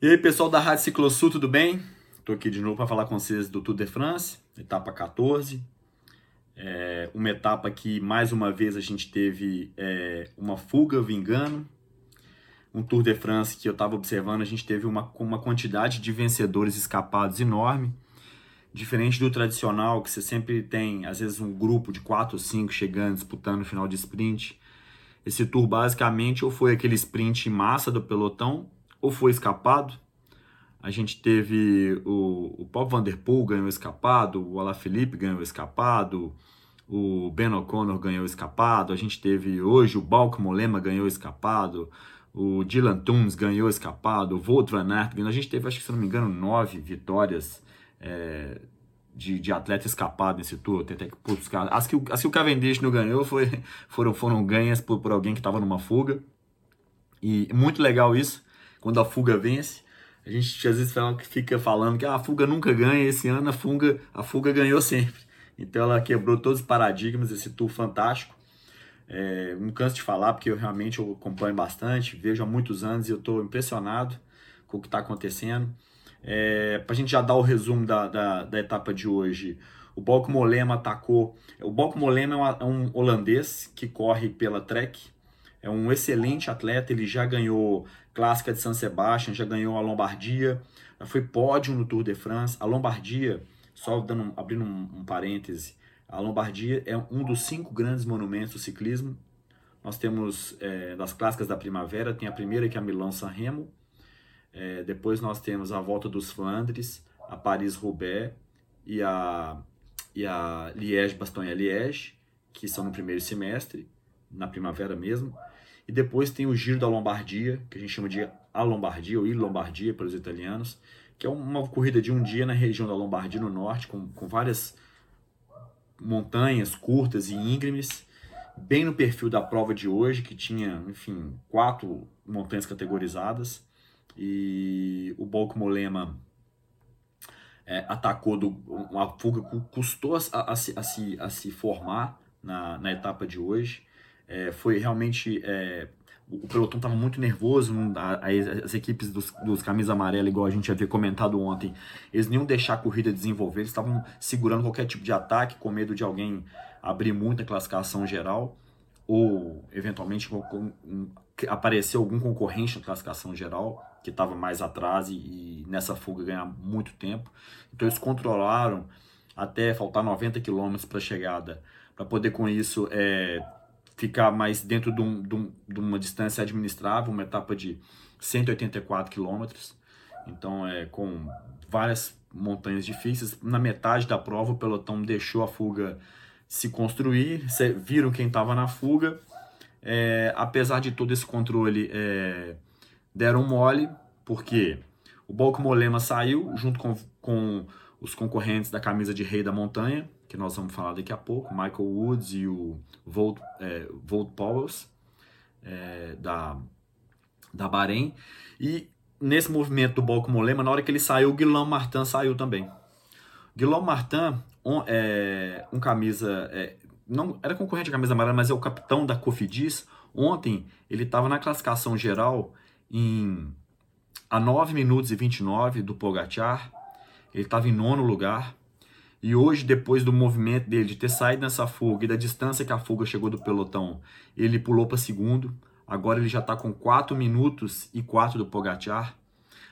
E aí, pessoal da Rádio Ciclosul, tudo bem? Estou aqui de novo para falar com vocês do Tour de France, etapa 14. É uma etapa que, mais uma vez, a gente teve é, uma fuga vingando. Um Tour de France que eu estava observando, a gente teve uma, uma quantidade de vencedores escapados enorme. Diferente do tradicional, que você sempre tem, às vezes, um grupo de 4 ou 5 chegando, disputando no final de sprint. Esse tour, basicamente, ou foi aquele sprint massa do pelotão, ou foi escapado. A gente teve o, o Paul Van Der Poel ganhou escapado, o Alaphilippe ganhou escapado, o Ben O'Connor ganhou escapado, a gente teve hoje o Balk Molema ganhou escapado, o Dylan Tunes ganhou escapado, o Wout Van Aert ganhou. A gente teve, acho que se não me engano, nove vitórias é, de, de atleta escapado nesse tour. Que buscar. As que, as que o Cavendish não ganhou foi, foram, foram ganhas por, por alguém que estava numa fuga. E muito legal isso quando a fuga vence. A gente às vezes fica falando que ah, a fuga nunca ganha, esse ano a fuga, a fuga ganhou sempre. Então ela quebrou todos os paradigmas, esse tour fantástico. É, não canso de falar, porque eu realmente eu acompanho bastante, vejo há muitos anos e eu estou impressionado com o que está acontecendo. É, Para a gente já dar o resumo da, da, da etapa de hoje, o Balco Molema atacou. O Balco Molema é, um holandês que corre pela Trek, é um excelente atleta, ele já ganhou Clássica de San Sebastian, já ganhou a Lombardia, já foi pódio no Tour de France. A Lombardia, só dando, abrindo um, um parêntese, a Lombardia é um dos cinco grandes monumentos do ciclismo. Nós temos, é, das clássicas da primavera, tem a primeira que é a Milão-San Remo, é, depois nós temos a Volta dos Flandres, a Paris-Roubaix e a, e a Liège-Bastogne-Liège, que são no primeiro semestre, na primavera mesmo. E depois tem o Giro da Lombardia, que a gente chama de a Lombardia, ou Il Lombardia pelos italianos, que é uma corrida de um dia na região da Lombardia, no norte, com, com várias montanhas curtas e íngremes, bem no perfil da prova de hoje, que tinha, enfim, quatro montanhas categorizadas. E o Bolco Molema é, atacou do, uma fuga custou a, a, a, se, a, se, se formar na, na etapa de hoje. É, foi realmente. É, o pelotão estava muito nervoso, as equipes dos, dos camisas amarelas, igual a gente havia comentado ontem, eles iam deixar a corrida desenvolver, eles estavam segurando qualquer tipo de ataque, com medo de alguém abrir muita classificação geral, ou eventualmente aparecer algum concorrente na classificação geral, que estava mais atrás e, e, nessa fuga ganhar muito tempo. Então eles controlaram até faltar 90 quilômetros para a chegada, para poder com isso é, ficar mais dentro de, um, de, um, de, uma distância administrável, uma etapa de 184 quilômetros. Então, é com várias montanhas difíceis. Na metade da prova, o pelotão deixou a fuga se construir. Viram quem estava na fuga. É, apesar de todo esse controle, é, deram mole, porque o Balco Molema saiu junto com, com os concorrentes da camisa de rei da montanha, que nós vamos falar daqui a pouco, Michael Woods e o Volt, é, Volt Powers, é, da, da Bahrein. E nesse movimento do Balco Molema, na hora que ele saiu, o Guilherme Martin saiu também. Guilherme Martin, um, é, um camisa, é, não era concorrente da camisa amarela, mas é o capitão da Cofidis. Ontem ele estava na classificação geral em a 9 minutos e 29 do Pogacar. Ele estava em nono lugar. E hoje, depois do movimento dele de ter saído nessa fuga e da distância que a fuga chegou do pelotão, ele pulou para segundo. Agora ele já está com 4 minutos e 4 do Pogacar.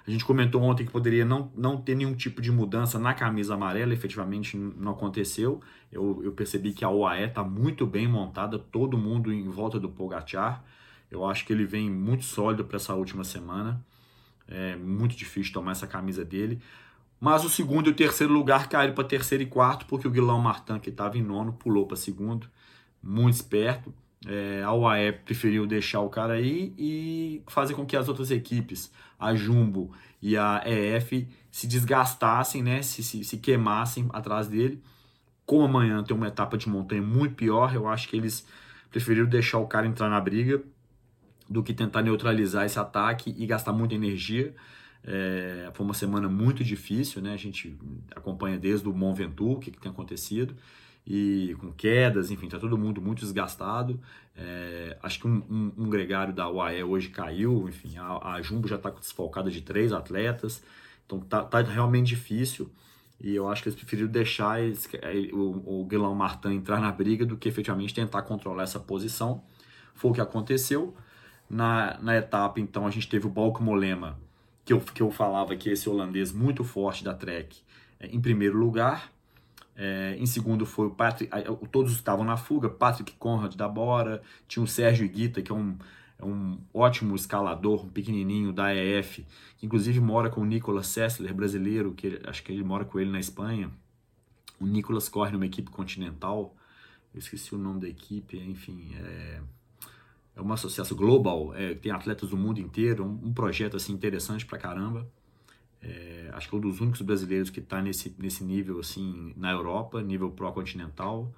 A gente comentou ontem que poderia não, não ter nenhum tipo de mudança na camisa amarela, efetivamente não aconteceu. Eu, eu percebi que a OAE está muito bem montada, todo mundo em volta do Pogacar. Eu acho que ele vem muito sólido para essa última semana. É muito difícil tomar essa camisa dele. Mas o segundo e o terceiro lugar caíram para terceiro e quarto, porque o Guilherme Martin, que estava em nono, pulou para segundo. Muito esperto. É, a UAE preferiu deixar o cara aí e fazer com que as outras equipes, a Jumbo e a EF, se desgastassem, né, se, se, se queimassem atrás dele. Como amanhã tem uma etapa de montanha muito pior, eu acho que eles preferiram deixar o cara entrar na briga do que tentar neutralizar esse ataque e gastar muita energia. É, foi uma semana muito difícil, né? A gente acompanha desde o Mont Ventoux, o que, que tem acontecido. e com quedas, enfim, tá todo mundo muito desgastado. É, acho que um, um, um, gregário da UAE hoje caiu, enfim, a, a Jumbo já está desfalcada de três atletas, então tá, tá, realmente difícil. E eu acho que eles preferiram deixar eles, o, o Guilherme Martin entrar na briga do que efetivamente tentar controlar essa posição. Foi o que aconteceu. Na, na etapa, então, a gente teve o Balco Molema, que eu, que eu falava que esse holandês muito forte da Trek, é, em primeiro lugar. É, em segundo foi o Patrick, todos estavam na fuga, Patrick Conrad da Bora, tinha o Sérgio Iguita, que é um, é um ótimo escalador, um pequenininho da EF, que inclusive mora com o Nicolas Sessler, brasileiro, que acho que ele mora com ele na Espanha. O Nicolas corre numa equipe continental, eu esqueci o nome da equipe, enfim, é, é uma associação global, é, tem atletas do mundo inteiro, um, um projeto assim interessante pra caramba. É, acho que é um dos únicos brasileiros que está nesse, nesse nível assim na Europa, nível pró-continental.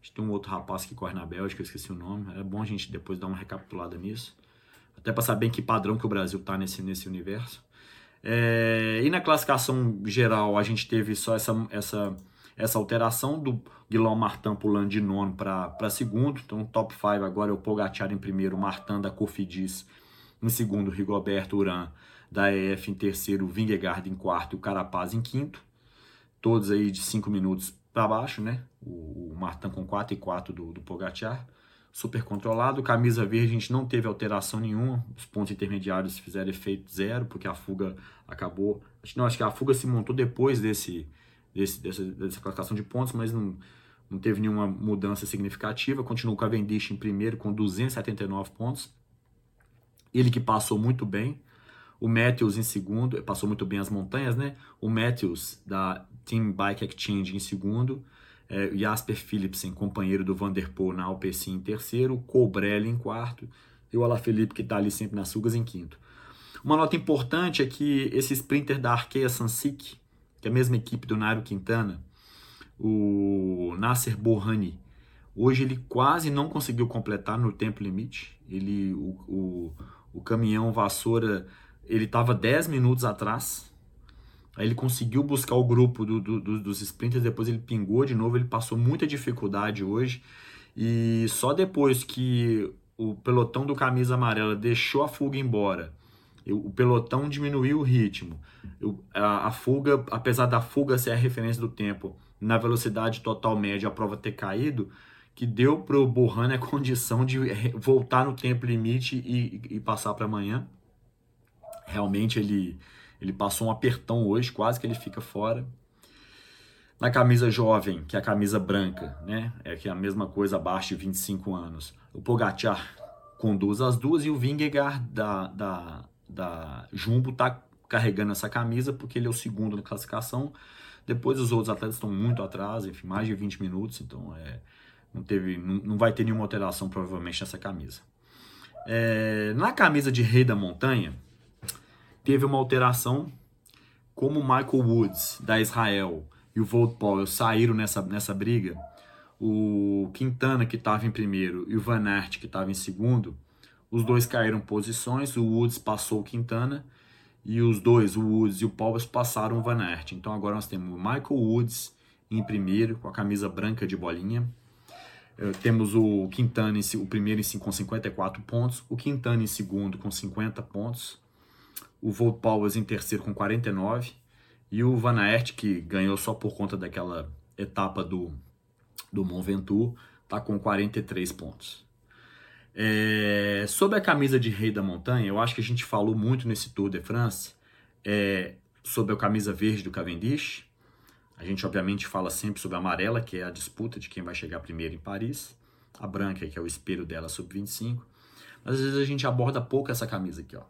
Acho que tem um outro rapaz que corre na Bélgica, esqueci o nome. É bom a gente depois dar uma recapitulada nisso. Até para saber em que padrão que o Brasil está nesse, nesse universo. É, e na classificação geral, a gente teve só essa, essa, essa alteração do Guilherme Martin pulando de nono para segundo. Então, top 5 agora é o Pogacar em primeiro, Martin da Cofidis em segundo, Rigoberto Urán da EF em terceiro, Vingegaard em quarto e o Carapaz em quinto. Todos aí de 5 minutos para baixo, né? O, o Martin com 4 e 4 do, do Pogacar. Super controlado. Camisa verde, a gente não teve alteração nenhuma. Os pontos intermediários fizeram efeito zero, porque a fuga acabou. Não, acho que a fuga se montou depois desse, desse, dessa, dessa classificação de pontos, mas não, não teve nenhuma mudança significativa. Continuou o Cavendish em primeiro com 279 pontos. Ele que passou muito bem o Matthews em segundo, passou muito bem as montanhas, né? O Matthews da Team Bike Exchange em segundo, é, Jasper Philipsen, companheiro do Vanderpool na Alpecin em terceiro, Colbrelli em quarto e o Alaphilippe, que está ali sempre nas sugas, em quinto. Uma nota importante é que esse sprinter da Arkea Sansik, que é a mesma equipe do Nairo Quintana, o Nasser Borrani, hoje ele quase não conseguiu completar no tempo limite. Ele, o, o, o caminhão vassoura ele estava 10 minutos atrás. Aí ele conseguiu buscar o grupo do, do, do, dos sprinters, depois ele pingou de novo, ele passou muita dificuldade hoje. E só depois que o pelotão do camisa amarela deixou a fuga embora, o pelotão diminuiu o ritmo, a, fuga, apesar da fuga ser a referência do tempo, na velocidade total média a prova ter caído, que deu para o Borrano a condição de voltar no tempo limite e, e passar para amanhã. Realmente ele, ele passou um apertão hoje, quase que ele fica fora. Na camisa jovem, que é a camisa branca, né? É que é a mesma coisa abaixo de 25 anos. O Pogacar conduz as duas e o Vingegaard da, da, da Jumbo tá carregando essa camisa porque ele é o segundo na classificação. Depois os outros atletas estão muito atrás, enfim, mais de 20 minutos, então é, não, teve, não, não vai ter nenhuma alteração provavelmente nessa camisa. É, na camisa de Rei da Montanha, teve uma alteração, como Michael Woods, da Israel, e o Volt Powell saíram nessa, nessa briga, o Quintana, que estava em primeiro, e o Van Aert, que estava em segundo, os dois caíram posições, o Woods passou o Quintana, e os dois, o Woods e o Powell, passaram o Van Aert. Então agora nós temos o Michael Woods em primeiro, com a camisa branca de bolinha. Uh, temos o Quintana, em, o primeiro com 54 pontos, o Quintana em segundo com 50 pontos, o Volt Powers em terceiro com 49 e o Van Aert, que ganhou só por conta daquela etapa do, do Mont Ventoux, está com 43 pontos. É, sobre a camisa de rei da montanha, eu acho que a gente falou muito nesse Tour de France é, sobre a camisa verde do Cavendish. A gente, obviamente, fala sempre sobre a amarela, que é a disputa de quem vai chegar primeiro em Paris. A branca, que é o espelho dela, sub-25. Mas às vezes a gente aborda pouco essa camisa aqui, ó.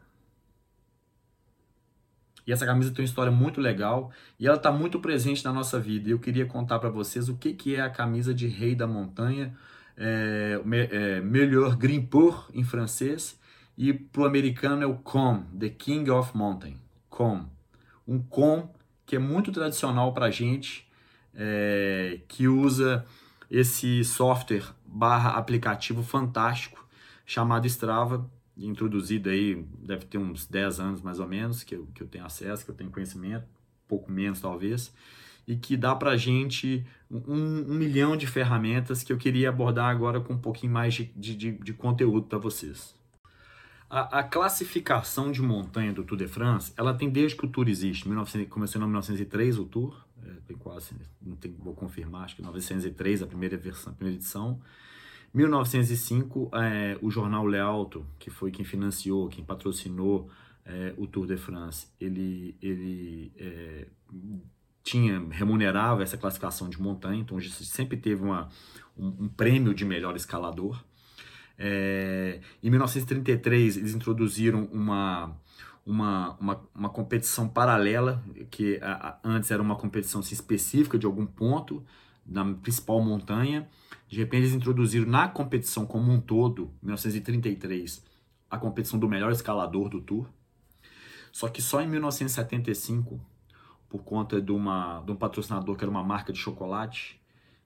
E essa camisa tem uma história muito legal e ela está muito presente na nossa vida. E eu queria contar para vocês o que, que é a camisa de Rei da Montanha, é, é, Melhor Grimpeur em francês, e para o americano é o Com, The King of Mountain. Com. Um Com que é muito tradicional para a gente, é, que usa esse software barra aplicativo fantástico chamado Strava introduzido aí, deve ter uns 10 anos mais ou menos, que eu, que eu tenho acesso, que eu tenho conhecimento, pouco menos talvez, e que dá para gente um, um, milhão de ferramentas que eu queria abordar agora com um pouquinho mais de, de, de conteúdo para vocês. A, a, classificação de montanha do Tour de France, ela tem desde que o Tour existe. 1900, começou em 1903 o Tour, é, tem quase, não tem, vou confirmar, acho que 1903 a primeira versão, a primeira edição. 1905, é, o jornal Le Alto, que foi quem financiou, quem patrocinou é, o Tour de France, ele, ele é, tinha remunerava essa classificação de montanha, então sempre teve uma, um, um prêmio de melhor escalador. É, em 1933 eles introduziram uma, uma, uma, uma competição paralela, que a, a, antes era uma competição assim, específica de algum ponto na principal montanha. De repente eles introduziram na competição como um todo, em 1933, a competição do melhor escalador do Tour. Só que só em 1975 por conta de, uma, de um patrocinador que era uma marca de chocolate,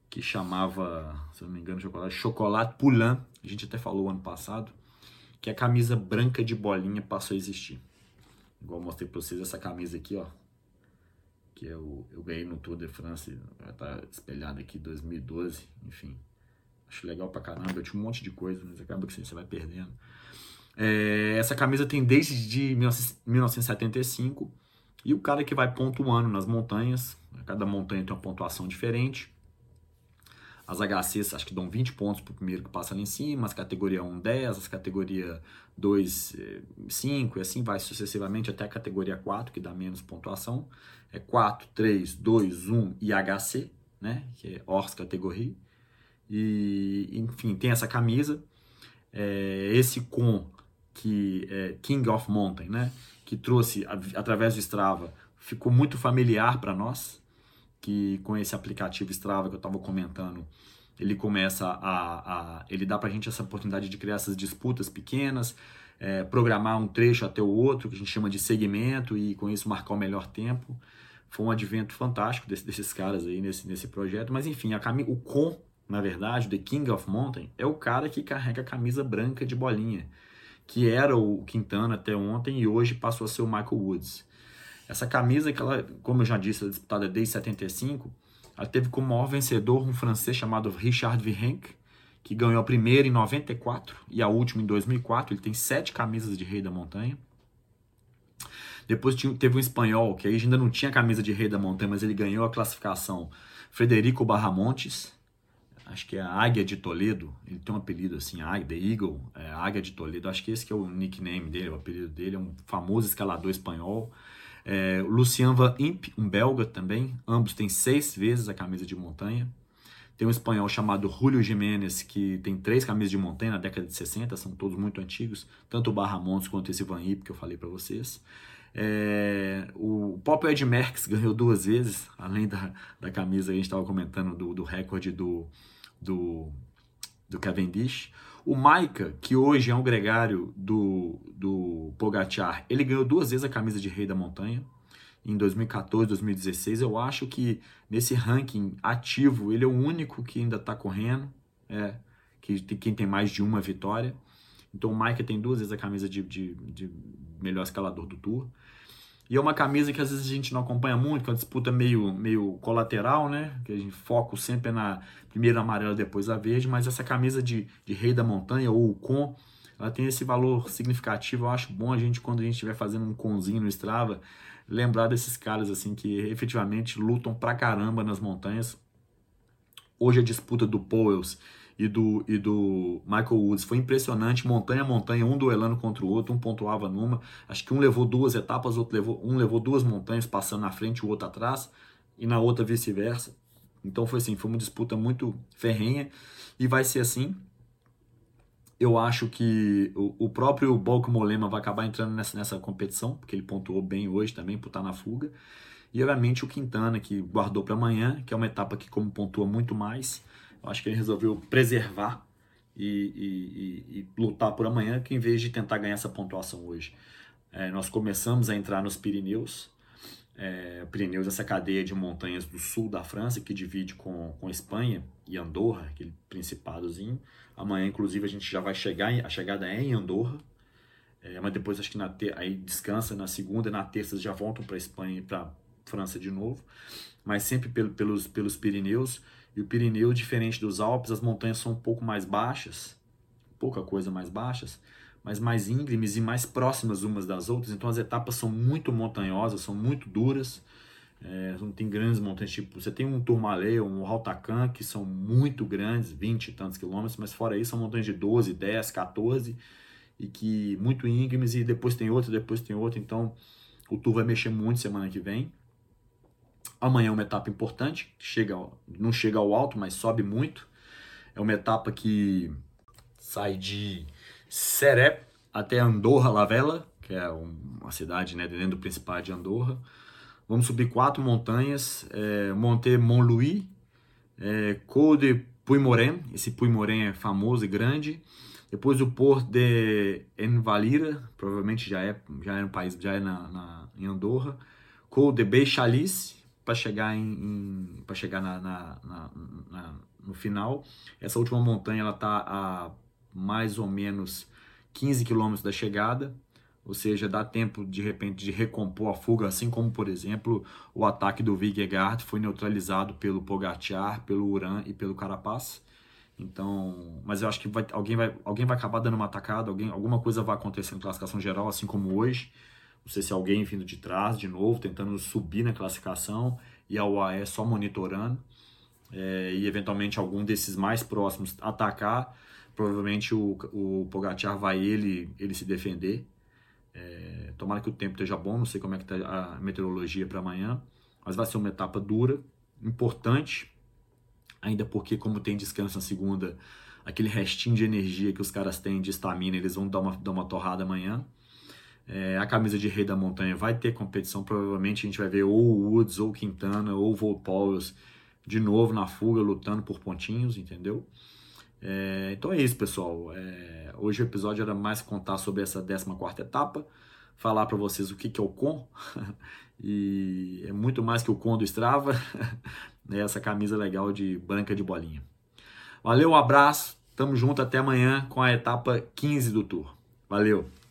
que chamava, se não me engano, chocolate, Chocolate Poulain, a gente até falou ano passado, que a camisa branca de bolinha passou a existir. Igual eu mostrei para vocês essa camisa aqui, ó, que eu, eu ganhei no Tour de France, tá espelhada aqui 2012, enfim. Acho legal pra caramba, eu tinha um monte de coisa, mas acaba que você vai perdendo. É, essa camisa tem desde de 1975 e o cara que vai pontuando nas montanhas, cada montanha tem uma pontuação diferente. As HCs acho que dão 20 pontos para o primeiro que passa ali em cima, as categoria 1, 10, as categoria 2, 5, e assim vai sucessivamente até a categoria 4, que dá menos pontuação. É 4, 3, 2, 1 e HC, né? que é Horse categoria. E, enfim, tem essa camisa. É, esse com que é King of Mountain, né? que trouxe através do Strava, ficou muito familiar para nós, que com esse aplicativo Strava que eu estava comentando, ele começa a, a ele dá para a gente essa oportunidade de criar essas disputas pequenas, é, programar um trecho até o outro, que a gente chama de segmento, e com isso marcar o melhor tempo. Foi um advento fantástico desse, desses caras aí nesse, nesse projeto, mas enfim, a cami o com, na verdade, The King of Mountain, é o cara que carrega a camisa branca de bolinha que era o Quintana até ontem e hoje passou a ser o Michael Woods. Essa camisa que ela, como eu já disse, é disputada desde 75, ela teve como maior vencedor um francês chamado Richard Virenque, que ganhou a primeira em 94 e a última em 2004. Ele tem sete camisas de rei da montanha. Depois teve um espanhol, que aí ainda não tinha camisa de rei da montanha, mas ele ganhou a classificação Frederico Barramontes, acho que é a Águia de Toledo, ele tem um apelido assim, The Eagle, é, Águia de Toledo, acho que esse que é o nickname dele, o apelido dele, é um famoso escalador espanhol. É, Lucian Van Imp, um belga também, ambos têm seis vezes a camisa de montanha. Tem um espanhol chamado Julio Jiménez, que tem três camisas de montanha na década de 60, são todos muito antigos, tanto o Barra Montes quanto esse Van Imp que eu falei para vocês. É, o Pop Ed Merckx ganhou duas vezes, além da, da camisa que a gente estava comentando do, do recorde do, do, do Cavendish. O Maika, que hoje é um gregário do, do Pogacar, ele ganhou duas vezes a camisa de rei da montanha, em 2014, 2016. Eu acho que nesse ranking ativo, ele é o único que ainda está correndo, é, que quem tem mais de uma vitória. Então o Maika tem duas vezes a camisa de, de, de melhor escalador do Tour. E é uma camisa que às vezes a gente não acompanha muito, que é uma disputa meio, meio colateral, né? Que a gente foca sempre na primeira amarela, depois a verde, mas essa camisa de, de rei da montanha ou o com, ela tem esse valor significativo. Eu acho bom a gente, quando a gente estiver fazendo um conzinho no Strava, lembrar desses caras assim que efetivamente lutam pra caramba nas montanhas. Hoje a disputa do Powells e do, e do Michael Woods. Foi impressionante, montanha a montanha, um duelando contra o outro, um pontuava numa. Acho que um levou duas etapas, outro levou, um levou duas montanhas passando na frente, o outro atrás, e na outra vice-versa. Então foi assim, foi uma disputa muito ferrenha e vai ser assim. Eu acho que o, o próprio Balco Molema vai acabar entrando nessa, nessa competição, porque ele pontuou bem hoje também por estar na fuga. E obviamente o Quintana, que guardou para amanhã, que é uma etapa que, como pontua muito mais, acho que ele resolveu preservar e, e, e, lutar por amanhã, que em vez de tentar ganhar essa pontuação hoje. É, nós começamos a entrar nos Pirineus. É, Pirineus, essa cadeia de montanhas do sul da França, que divide com, com Espanha e Andorra, aquele principadozinho. Amanhã, inclusive, a gente já vai chegar, a chegada é em Andorra. É, mas depois acho que na te, aí descansa na segunda e na terça já voltam para Espanha, para França de novo, mas sempre pelo, pelos, pelos Pirineus. E o Pirineu, diferente dos Alpes, as montanhas são um pouco mais baixas, pouca coisa mais baixas, mas mais íngremes e mais próximas umas das outras. Então as etapas são muito montanhosas, são muito duras. É, não tem grandes montanhas, tipo, você tem um Tourmalet, um Haltacan, que são muito grandes, 20 e tantos quilômetros, mas fora isso são montanhas de 12, 10, 14, e que muito íngremes, e depois tem outro, depois tem outro, então o Tour vai mexer muito semana que vem. Amanhã é uma etapa importante, chega, não chega ao alto, mas sobe muito. É uma etapa que sai de Serep até Andorra la Vella, que é uma cidade né, dentro do Principado de Andorra. Vamos subir quatro montanhas, é, Monte Montlouis, é, Col de Puymorén, esse Puymorén é famoso e grande. Depois o Port de Envalira, provavelmente já é, já é um país, já é na, na em Andorra. Col de Beixalice, para chegar, em, em chegar na, na, na, no final. Essa última montanha ela está a mais ou menos 15 quilômetros da chegada ou seja, dá tempo de repente de recompor a fuga, assim como, por exemplo, o ataque do Vingegaard foi neutralizado pelo Pogacar, pelo Uran e pelo Carapaz. Então, mas eu acho que vai, alguém, vai, alguém vai acabar dando uma atacada, alguém, alguma coisa vai acontecer na classificação geral, assim como hoje. Não sei se alguém vindo de trás de novo, tentando subir na classificação e a UAE só monitorando. É, e eventualmente algum desses mais próximos atacar. Provavelmente o, o Pogacar vai ele, ele se defender é, tomara que o tempo esteja bom, não sei como é que está a meteorologia para amanhã, mas vai ser uma etapa dura, importante, ainda porque como tem descanso na segunda, aquele restinho de energia que os caras têm de estamina, eles vão dar uma, dar uma torrada amanhã. É, a camisa de rei da montanha vai ter competição, provavelmente a gente vai ver ou Woods, ou Quintana, ou Volpauls de novo na fuga, lutando por pontinhos, entendeu? É, então é isso, pessoal. É, hoje o episódio era mais contar sobre essa 14 etapa, falar para vocês o que, que é o com, e é muito mais que o com do Strava, né, essa camisa legal de branca de bolinha. Valeu, um abraço, tamo junto até amanhã com a etapa 15 do Tour. Valeu!